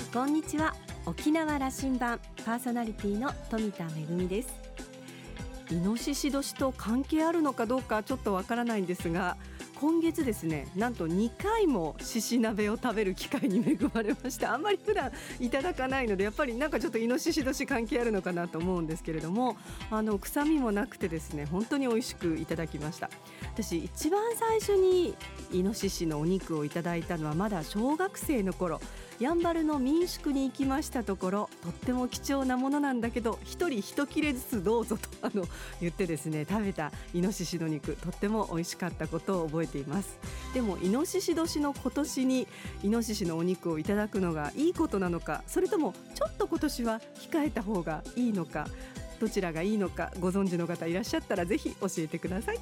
んこんにちは。沖縄羅針盤パーソナリティの富田恵です。イノシシ年と関係あるのかどうかちょっとわからないんですが今月ですねなんと2回も獅子鍋を食べる機会に恵まれましたあんまり普段いただかないのでやっぱりなんかちょっとイノシシ年関係あるのかなと思うんですけれどもあの臭みもなくてですね本当に美味しくいただきました。私一番最初にイノシシのお肉をいただいたのはまだ小学生の頃。やんばるの民宿に行きましたところとっても貴重なものなんだけど一人一切れずつどうぞとあの 言ってですね食べたイノシシの肉とっても美味しかったことを覚えています。でもイノシシ年の今年にイノシシのお肉をいただくのがいいことなのかそれともちょっと今年は控えた方がいいのかどちらがいいのかご存知の方いらっしゃったらぜひ教えてください。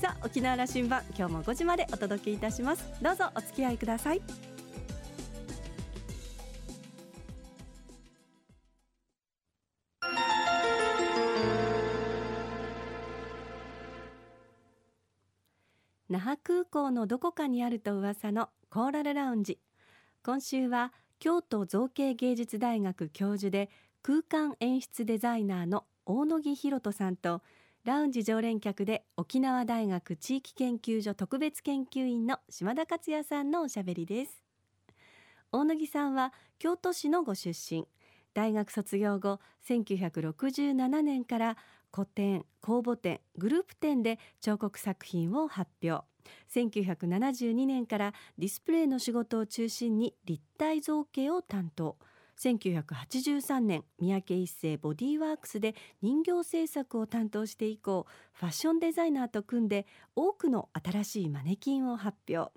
さあ沖縄羅針盤今日も5時までお届けいたします。どうぞお付き合いください。那覇空港のどこかにあると噂のコーラルラウンジ今週は京都造形芸術大学教授で空間演出デザイナーの大野木博人さんとラウンジ常連客で沖縄大学地域研究所特別研究員の島田克也さんのおしゃべりです。大野木さんは京都市のご出身。大学卒業後1967年から個展公募展グループ展で彫刻作品を発表。1972年からディスプレイの仕事を中心に立体造形を担当。1983年三宅一生ボディーワークスで人形制作を担当して以降ファッションデザイナーと組んで多くの新しいマネキンを発表。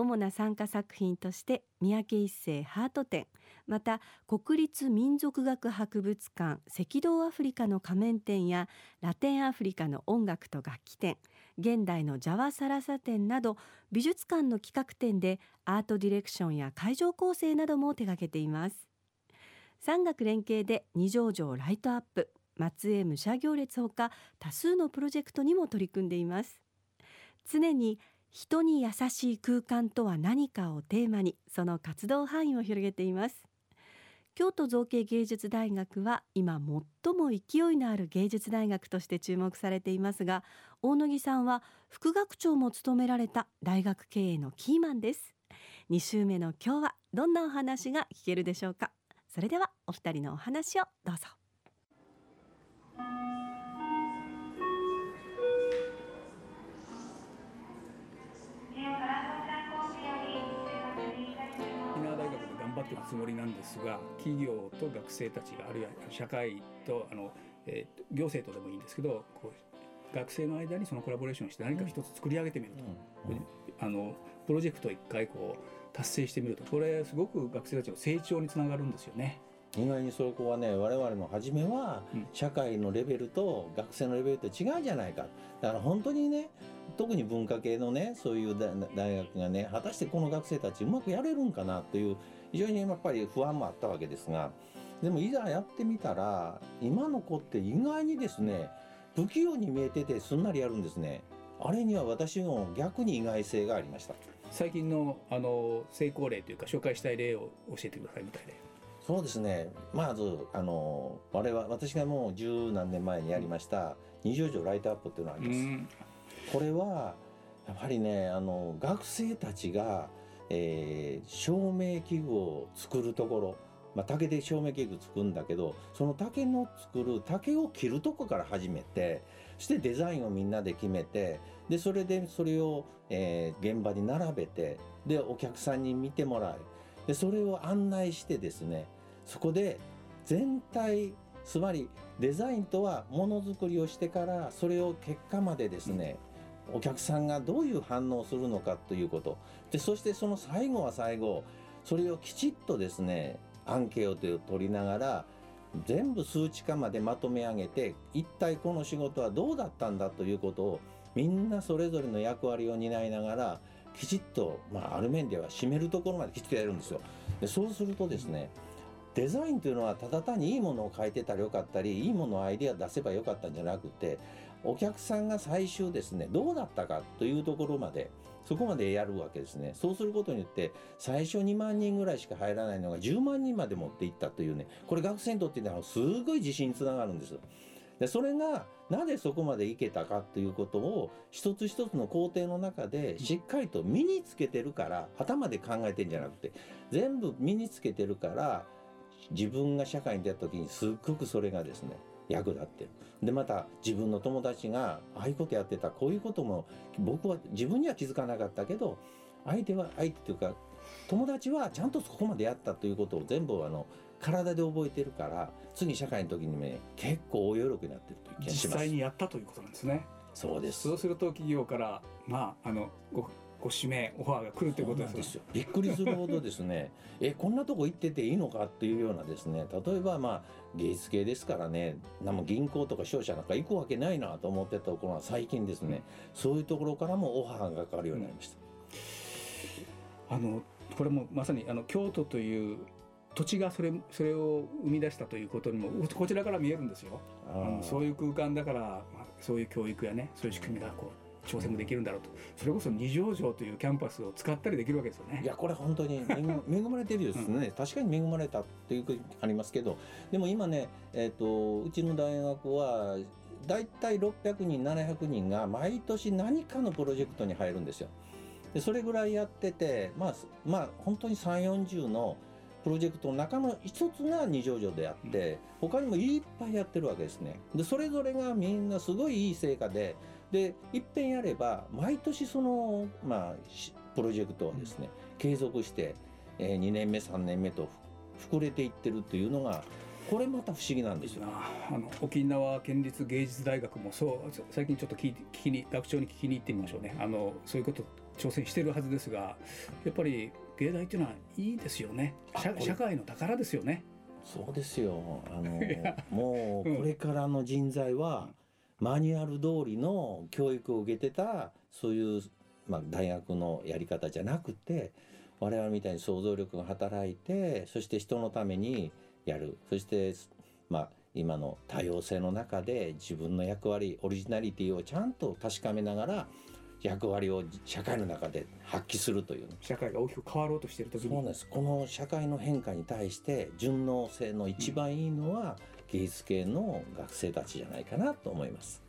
主な参加作品として三宅一生ハート展。また国立民族学博物館赤道アフリカの仮面展やラテンアフリカの音楽と楽器展現代のジャワサラサ展など美術館の企画展でアートディレクションや会場構成なども手掛けています。産学連携で二条城ライトアップ松江武者行列ほか多数のプロジェクトにも取り組んでいます。常に人に優しい空間とは何かをテーマにその活動範囲を広げています。京都造形芸術大学は今最も勢いのある芸術大学として注目されていますが大野木さんは副学長も務められた大学経営のキーマンです。2週目の今日はどんなお話が聞けるでしょうか。それではお二人のお話をどうぞ。っているつもりなんですが企業と学生たちがあるいは社会とあの、えー、行政とでもいいんですけどこう学生の間にそのコラボレーションして何か一つ作り上げてみると、うんうん、あのプロジェクトを一回こう達成してみるとこれすごく学生たちの成長につながるんですよね。意外にそこはね我々の初めは社会のレベルと学生のレベルって違うじゃないか。だから本当にね特に文化系のねそういう大学がね果たしてこの学生たちうまくやれるんかなという非常にやっぱり不安もあったわけですがでもいざやってみたら今の子って意外にですね不器用に見えててすんなりやるんですね。あれには私の逆に意外性がありました。最近のあの成功例というか紹介したい例を教えてくださいみたいで。そうですね。まずあの我々私がもう十何年前にやりました二条城ライトアップっていうのがあります、これはやっぱりねあの学生たちがえー、照明器具を作るところ、まあ、竹で照明器具作るんだけどその竹の作る竹を切るとこから始めてそしてデザインをみんなで決めてでそれでそれを、えー、現場に並べてでお客さんに見てもらう。でそれを案内してですねそこで全体つまりデザインとはものづくりをしてからそれを結果までですね、うんお客さんがどういう反応をするのかということでそしてその最後は最後それをきちっとですねアンケートを取りながら全部数値化までまとめ上げて一体この仕事はどうだったんだということをみんなそれぞれの役割を担いながらきちっと、まあ、ある面では締めるところまできちっとやるんですよ。でそうするとですねデザインというのはただ単にいいものを書いてたらよかったりいいものをアイデア出せばよかったんじゃなくてお客さんが最終ですねどうだったかというところまでそこまでやるわけですね。そうすることによって最初2万人ぐらいしか入らないのが10万人まで持っていったというねこれ学生にとってのすごい自信につながるんです。でそれがなぜそこまでいけたかということを一つ一つの工程の中でしっかりと身につけてるから頭で考えてんじゃなくて全部身につけてるから自分が社会に出た時にすっごくそれがですね役立って。る。でまた自分の友達がああいうことやってた。こういうことも僕は自分には気づかなかったけど相手は相手というか友達はちゃんとそこまでやった。ということを全部あの体で覚えてるから次社会の時にね結構大喜びになってるという気がします。実際にやったということなんですねそうですそうすると企業からまああのごご指名オファーが来るということですよ。びっくりするほどですね。えこんなとこ行ってていいのかっていうようなですね例えばまあ芸術系ですからね。も銀行とか商社なんか行くわけないなと思ってたところは最近ですね、そういうところからもオファーがかかるようになりました。うん、あのこれもまさにあの京都という土地がそれそれを生み出したということにもこちらから見えるんですよ。あのそういう空間だから、まあ、そういう教育やねそういう仕組みがこう挑戦もできるんだろうと。それこそ二条城というキャンパスを使ったりできるわけですよね。いやこれ本当に 恵まれてるですね、うん、確かに恵まれたっていうありますけど。でも今ね、えーと、うちの大学は大体600人700人が毎年何かのプロジェクトに入るんですよ。でそれぐらいやっててまあまあ本当に3 4 0のプロジェクトの中の一つが二条城であって、他にもいっぱいやってるわけですね。でそれぞれがみんなすごいいい成果ででいっぺんやれば毎年その、まあ、プロジェクトはですね、継続して、えー、2年目3年目と膨れていってるというのがこれまた不思議なんですよ。あの沖縄県立芸術大学もそう最近ちょっと聞聞きに学長に聞きに行ってみましょうね。あのそういうこと挑戦してるはずですがやっぱり芸大っていうのはいいですよね。社社会の宝ですよね。そうですよ。あの もうこれからの人材は、マニュアル通りの教育を受けてたそういう、まあ、大学のやり方じゃなくて我々みたいに想像力が働いてそして人のためにやる。そしてまあ今の多様性の中で自分の役割オリジナリティをちゃんと確かめながら役割を社会の中で発揮するという社会が大きく変わろうとしている時に。そうです。この社会の変化に対して順応性の一番いいのは、うん芸術系の学生たちじゃないかなと思います。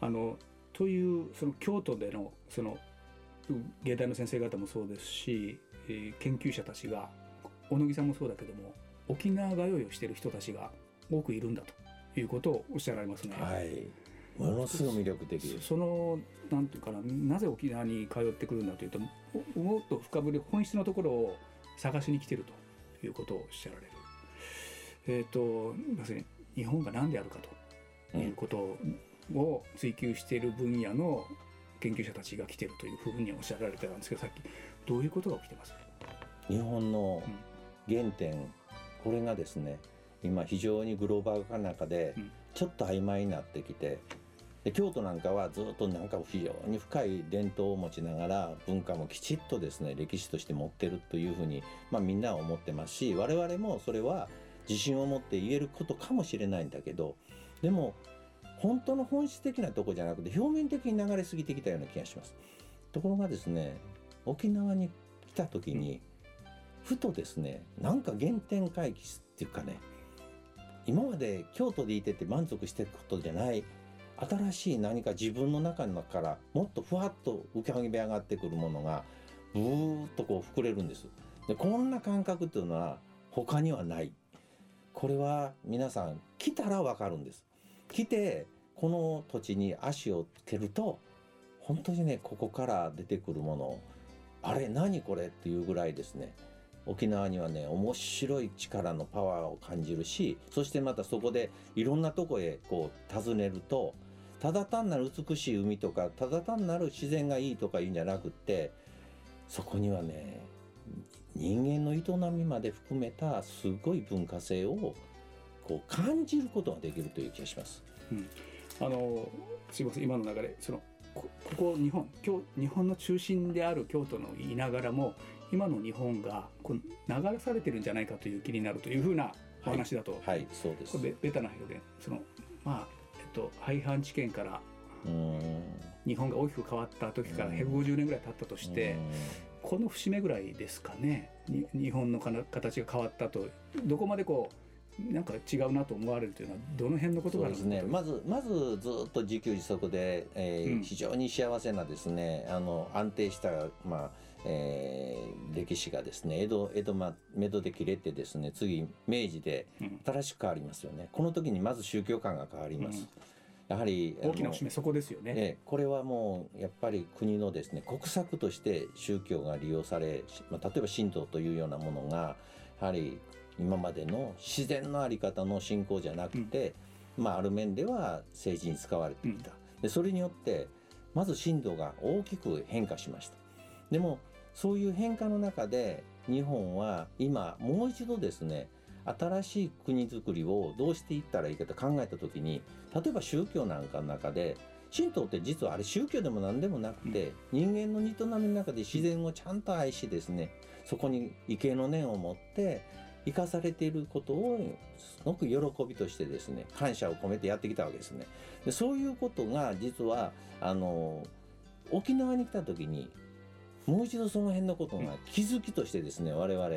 あのというその京都でのその芸大の先生方もそうですし、えー、研究者たちが小野木さんもそうだけども沖縄通いをしている人たちが多くいるんだということをおっしゃられますね。はい、ものすごい魅力的そのなんていうかななぜ沖縄に通ってくるんだというともっと深掘り本質のところを探しに来てるということをおっしゃられる。えーと、要するに日本が何であるかということを追求している分野の研究者たちが来てるというふうにおっしゃられてたんですけどさっきどういうことが起きてます？日本の原点、うん、これがですね今非常にグローバル化の中でちょっと曖昧になってきてで京都なんかはずっとなんか非常に深い伝統を持ちながら文化もきちっとですね歴史として持ってるというふうに、まあ、みんなは思ってますし我々もそれは自信を持って言えることかもしれないんだけどでも本当の本質的なとこじゃなくて表面的に流れ過ぎてきたような気がします。ところがですね沖縄に来た時にふとですねなんか原点回帰っていうかね今まで京都でいてて満足してることじゃない新しい何か自分の中のからもっとふわっと浮かび上がってくるものがブーッとこう膨れるんです。でこんな感覚っていうのは他にはないこれは皆さん来たらわかるんです。来てこの土地に足をつけると本当にねここから出てくるものあれ何これっていうぐらいですね沖縄にはね面白い力のパワーを感じるしそしてまたそこでいろんなとこへこう訪ねるとただ単なる美しい海とかただ単なる自然がいいとかいうんじゃなくってそこにはね人間の営みまで含めたすごい文化性をこう感じることができるという気がします。うん、あのすみません。今の流れ。そのここ日本今日日本の中心である京都の言いながらも今の日本がこう流されてるんじゃないかという気になるというふうなお話だと、はい、はい、そうです。これベタな表現そのまあえっと廃藩置県から日本が大きく変わった時から150年ぐらい経ったとしてこの節目ぐらいですかね。日本の形が変わったと。どこまでこうなんか違うなと思われるというのはどの辺のことがですね。まずまずずっと自給自足で、えー、うん、非常に幸せなですねあの安定したまあえー、歴史がですね江戸江戸ま江戸で切れてですね次明治で新しく変わりますよね、うん、この時にまず宗教観が変わります、うん、やはり大きな節目そこですよね、えこれはもうやっぱり国のですね国策として宗教が利用され、まあ、例えば神道というようなものがやはり今までの自然の在り方の信仰じゃなくて、うん、まあ、ある面では政治に使われてきた、うん、でそれによってまず神道が大きく変化しました。でもそういう変化の中で日本は今もう一度ですね新しい国づくりをどうしていったらいいかと考えた時に例えば宗教なんかの中で神道って実はあれ宗教でも何でもなくて人間の営みの中で自然をちゃんと愛しですねそこに畏敬の念を持って生かされていることをすごく喜びとしてですね感謝を込めてやってきたわけですね。でそういうことが実はあの沖縄に来た時にもう一度その辺のことが気づきとしてですね我々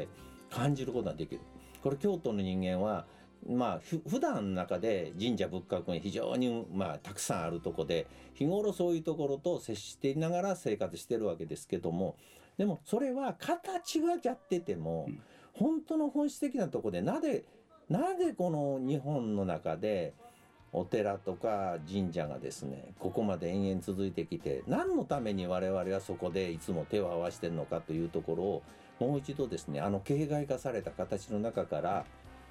感じることができる。これ京都の人間はまあ、ふ普段の中で神社仏閣が非常に、まあ、たくさんあるとこで日頃そういうところと接していながら生活してるわけですけどもでもそれは形はやってても、うん、本当の本質的なとこでなぜなぜこの日本の中でお寺とか神社がですねここまで延々続いてきて何のために我々はそこでいつも手を合わせてるのかというところをもう一度ですねあの形骸化された形の中から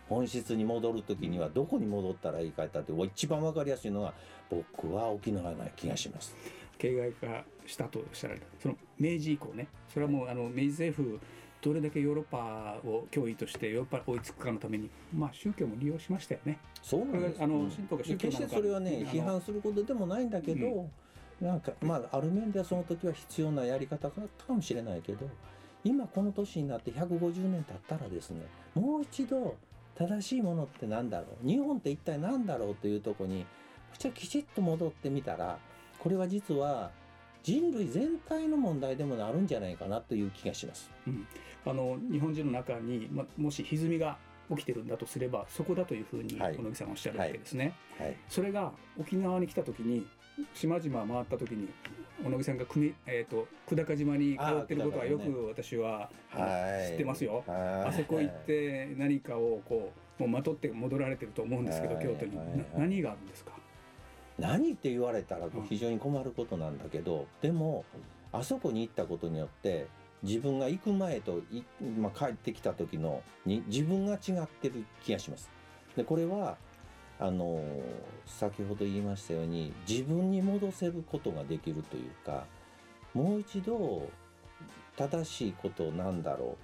本質に戻る時にはどこに戻ったらいいかって一番分かりやすいのは僕は沖縄な気がします。形骸化したとおっしゃられたその明治以降ねそれはもうあの明治政府どれだけヨーロッパを脅威としてヨーロッパ追いつくかのために、まあ、宗教も利用しましたよね。そうなんです。あの、神道が宗教決してそれはね批判することでもないんだけど、うん、なんかまあある面ではその時は必要なやり方だったかもしれないけど今この年になって150年経ったらですねもう一度正しいものって何だろう？日本って一体何だろうというとこにじゃきちっと戻ってみたらこれは実は人類全体の問題でもなるんじゃないかなという気がします。うん、あの日本人の中に、ま、もし歪みが起きてるんだとすればそこだというふうに小野木さんおっしゃるわけですね。はい。はい、それが沖縄に来た時に島々回った時に小野木さんが組、えーと、久高島に通ってることはよく私は、知ってますよ。あそこ行って何かをこうもうまとって戻られてると思うんですけど、京都に、何があるんですか？何って言われたら非常に困ることなんだけど、でもあそこに行ったことによって自分が行く前とまあ、帰ってきた時のに自分が違ってる気がします。でこれはあの先ほど言いましたように自分に戻せることができるというかもう一度正しいことなんだろ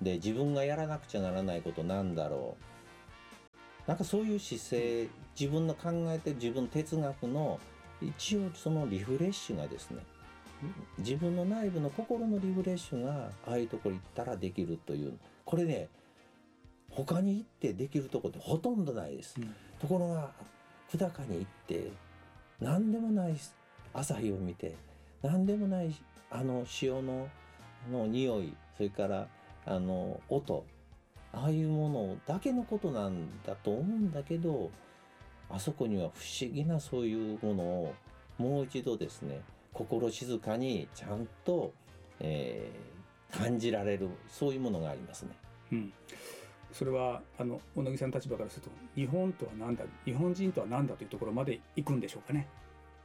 う。で自分がやらなくちゃならないことなんだろうなんかそういう姿勢自分の考えて自分哲学の一応そのリフレッシュがですね自分の内部の心のリフレッシュがああいうところ行ったらできるというこれね他に行ってできるとこってほとんどないです、うん、ところが久高に行って何でもない朝日を見て何でもないあの潮のの匂いそれからあの音ああいうものだけのことなんだと思うんだけどあそこには不思議なそういうものをもう一度ですね心静かにちゃんと、えー、感じられるそういうものがありますね。うんそれはあの小野木さんの立場からすると日本とは何だ日本人とは何だというところまで行くんでしょうかね。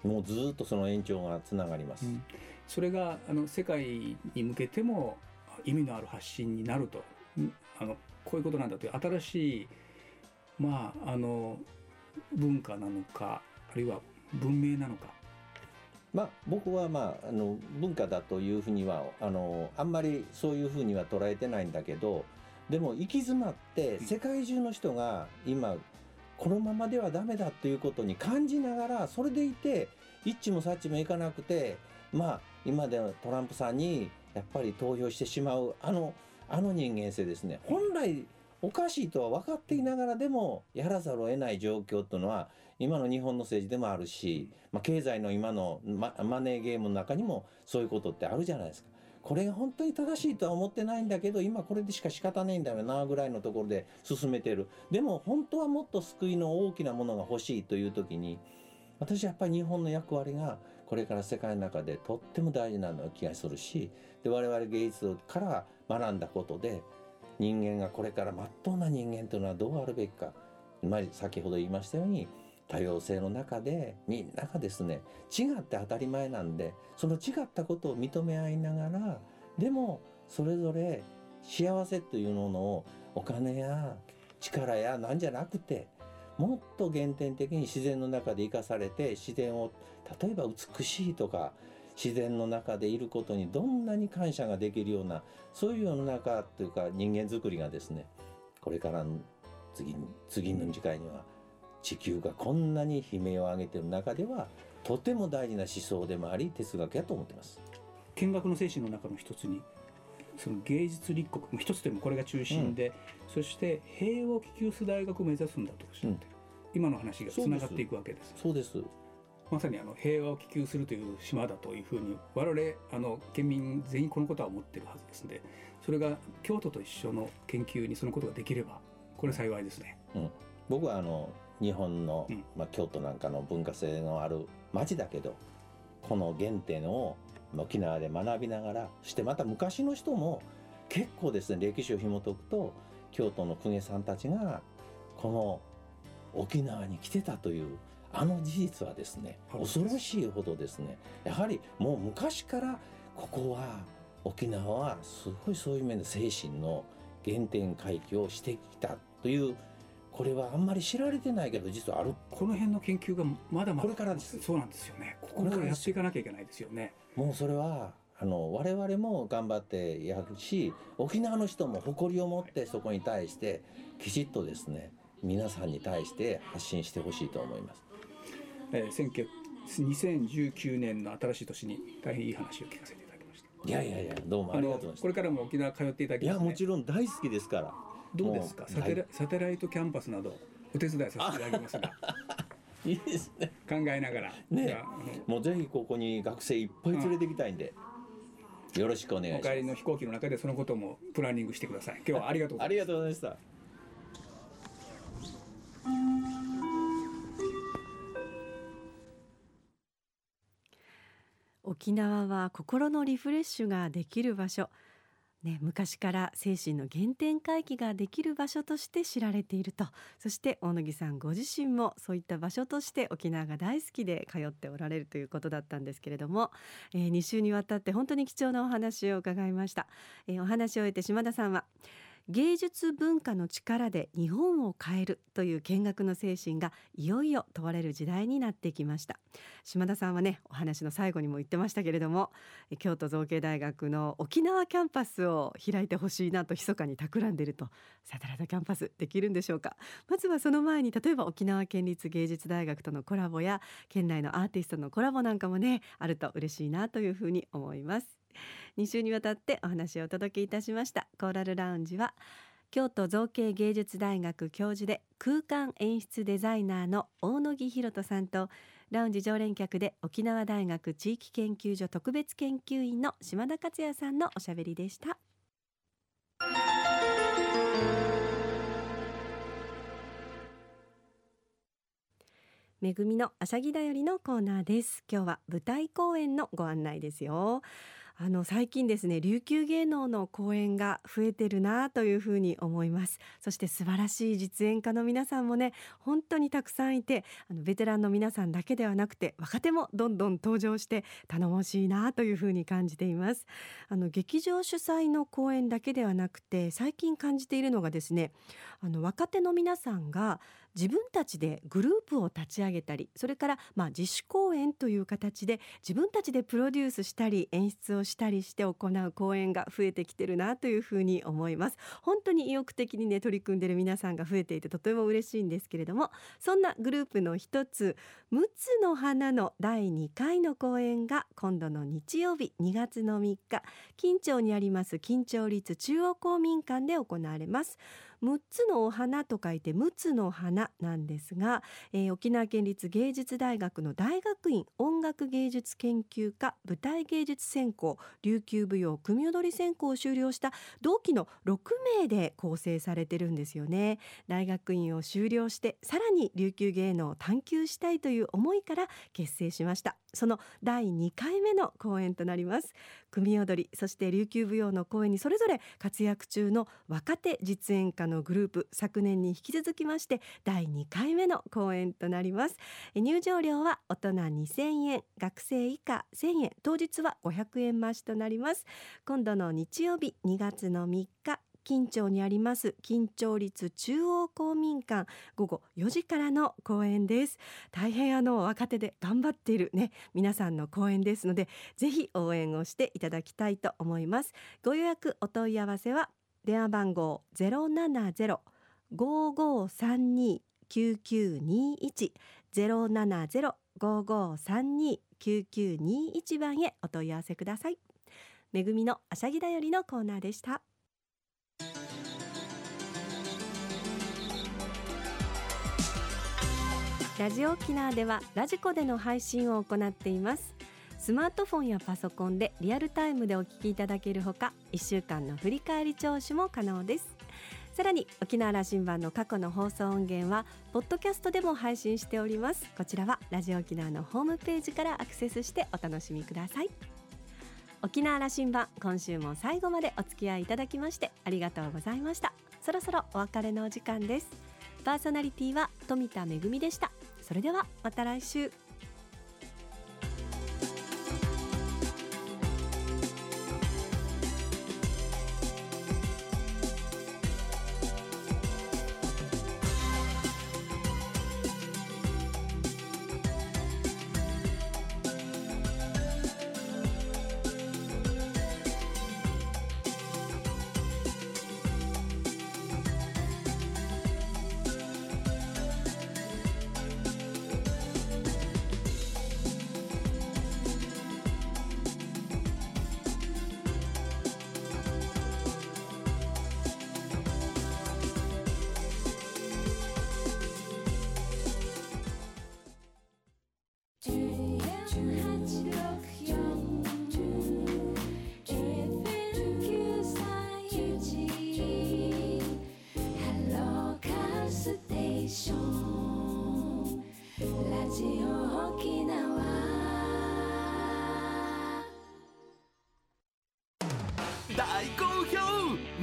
もうずっとその延長がつながります。うん、それがあの世界に向けても意味のある発信になると、あのこういうことなんだという新しいまああの文化なのかあるいは文明なのか。まあ、僕は、まあ、あの文化だというふうにはあのあんまりそういうふうには捉えてないんだけどでも行き詰まって世界中の人が今このままではダメだということに感じながらそれでいて一致もサッチもいかなくてまあ今ではトランプさんにやっぱり投票してしまうあのあの人間性ですね本来おかしいとは分かっていながらでもやらざるを得ない状況というのは今の日本の政治でもあるし、まあ、経済の今のママネーゲームの中にもそういうことってあるじゃないですか。これが本当に正しいとは思ってないんだけど今これでしか仕方ないんだよなぐらいのところで進めてるでも本当はもっと救いの大きなものが欲しいという時に私はやっぱり日本の役割がこれから世界の中でとっても大事な気がするしで我々芸術から学んだことで人間がこれからまっとうな人間というのはどうあるべきか、まあ、先ほど言いましたように多様性の中でみんながですね違って当たり前なんでその違ったことを認め合いながらでもそれぞれ幸せというものをお金や力やなんじゃなくてもっと原点的に自然の中で生かされて自然を例えば美しいとか自然の中でいることにどんなに感謝ができるようなそういう世の中というか人間づくりがですねこれからの次次の次回には地球がこんなに悲鳴を上げてる中ではとても大事な思想でもあり哲学やと思ってます。見学の精神の中の一つにその芸術立国一つでもこれが中心で、うん、そして平和を希求する大学を目指すんだとおっしゃって、うん、今の話がつながっていくわけです。そうですまさにあの平和を希求するという島だというふうに我々あの県民全員このことは思ってるはずですのでそれが京都と一緒の研究にそのことができればこれ幸いですね。うん、僕はあの日本の、うん、まあ、京都なんかの文化性のある町だけどこの原点を沖縄で学びながらそしてまた昔の人も結構ですね歴史を紐解くと京都の公家さんたちがこの沖縄に来てたというあの事実はですね恐ろしいほどですねやはりもう昔からここは沖縄はすごいそういう面で精神の原点回帰をしてきたというこれはあんまり知られてないけど実はある。この辺の研究がまだまだこれからです。そうなんですよね。ここからやっていかなきゃいけないですよね。もうそれはあの我々も頑張ってやるし沖縄の人も誇りを持ってそこに対してきちっとですね皆さんに対して発信してほしいと思います。えー、2019年の新しい年に大変いい話を聞かせていただきました。いやいやいやどうもありがとうございます。これからも沖縄通っていただきね、いやもちろん大好きですから。どうですか？サテラサテライトキャンパスなどお手伝いさせていただきますが。いいですね。考えながら。ね。もうぜひここに学生いっぱい連れてきたいんで。よろしくお願いします。お帰りの飛行機の中でそのこともプランニングしてください。今日はありがとうございました。ありがとうございました。沖縄は心のリフレッシュができる場所。ね、昔から精神の原点回帰ができる場所として知られていると。そして大野木さんご自身もそういった場所として沖縄が大好きで通っておられるということだったんですけれども、えー、2週にわたって本当に貴重なお話を伺いました、えー、お話を終えて島田さんは芸術文化の力で日本を変えるという建学の精神がいよいよ問われる時代になってきました。島田さんはねお話の最後にも言ってましたけれども京都造形大学の沖縄キャンパスを開いてほしいなと密かに企んでいるとサテライトキャンパスできるんでしょうか。まずはその前に例えば沖縄県立芸術大学とのコラボや県内のアーティストのコラボなんかもねあると嬉しいなというふうに思います。2週にわたってお話をお届けいたしました。コーラルラウンジは京都造形芸術大学教授で空間演出デザイナーの大野木弘人さんとラウンジ常連客で沖縄大学地域研究所特別研究員の島田克也さんのおしゃべりでした。めぐみのあしゃぎだよりのコーナーです。今日は舞台公演のご案内ですよ。あの最近ですね琉球芸能の公演が増えてるなというふうに思います。そして素晴らしい実演家の皆さんもね本当にたくさんいてあのベテランの皆さんだけではなくて若手もどんどん登場して頼もしいなというふうに感じています。あの劇場主催の公演だけではなくて最近感じているのがですねあの若手の皆さんが自分たちでグループを立ち上げたりそれからまあ自主公演という形で自分たちでプロデュースしたり演出をしたりして行う公演が増えてきてるなというふうに思います。本当に意欲的にね取り組んでる皆さんが増えていてとても嬉しいんですけれどもそんなグループの一つ6つの花の第2回の公演が今度の日曜日2月の3日近町にあります近町立中央公民館で行われます。6つのお花と書いて6つの花なんですが、えー、沖縄県立芸術大学の大学院音楽芸術研究科舞台芸術専攻琉球舞踊組踊り専攻を修了した同期の6名で構成されてるんですよね。大学院を修了してさらに琉球芸能を探求したいという思いから結成しました。その第2回目の公演となります。組踊りそして琉球舞踊の公演にそれぞれ活躍中の若手実演家のグループ昨年に引き続きまして第2回目の公演となります。入場料は大人2000円学生以下1000円当日は500円増しとなります。今度の日曜日2月の3日近町にあります近町立中央公民館午後4時からの公演です。大変あの若手で頑張っているね皆さんの公演ですのでぜひ応援をしていただきたいと思います。ご予約お問い合わせは電話番号070-5532-9921 070-5532-9921番へお問い合わせください。めぐみのあしゃぎだよりのコーナーでした。ラジオ沖縄ではラジコでの配信を行っています。スマートフォンやパソコンでリアルタイムでお聞きいただけるほか1週間の振り返り聴取も可能です。さらに沖縄羅針盤の過去の放送音源はポッドキャストでも配信しております。こちらはラジオ沖縄のホームページからアクセスしてお楽しみください。沖縄羅針盤今週も最後までお付き合いいただきましてありがとうございました。そろそろお別れのお時間です。パーソナリティは富田恵でした。それではまた来週。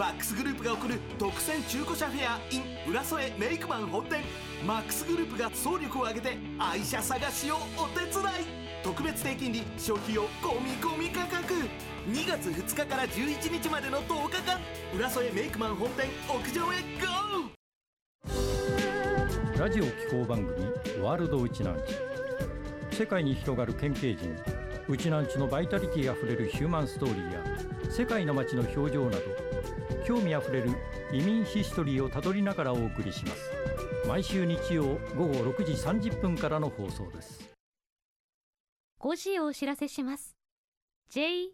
マックスグループが送る特選中古車フェア in 浦添メイクマン本店。マックスグループが総力を挙げて愛車探しをお手伝い。特別低金利消費用込み込み価格。2月2日から11日までの10日間。浦添メイクマン本店屋上へ GO! ラジオ気候番組ワールドウチナンチ。世界に広がる県警人ウチナンチのバイタリティあふれるヒューマンストーリーや世界の街の表情など興味あふれる移民ヒストリーをたどりながらお送りします。毎週日曜午後6時30分からの放送です。5時をお知らせします。JOXR